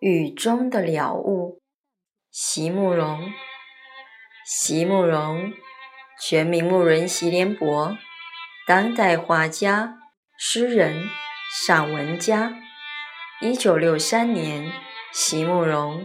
雨中的了悟，席慕容。席慕容，全名慕人席联博，当代画家、诗人、散文家。一九六三年，席慕容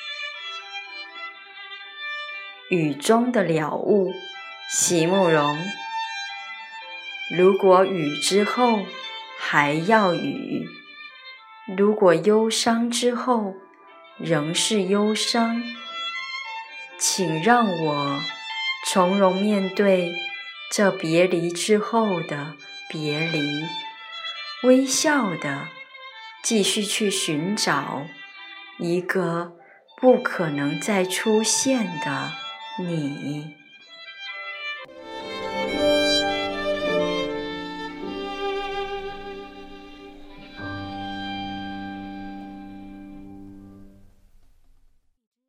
雨中的了悟，席慕容。如果雨之后还要雨，如果忧伤之后仍是忧伤。请让我从容面对这别离之后的别离，微笑的继续去寻找一个不可能再出现的你。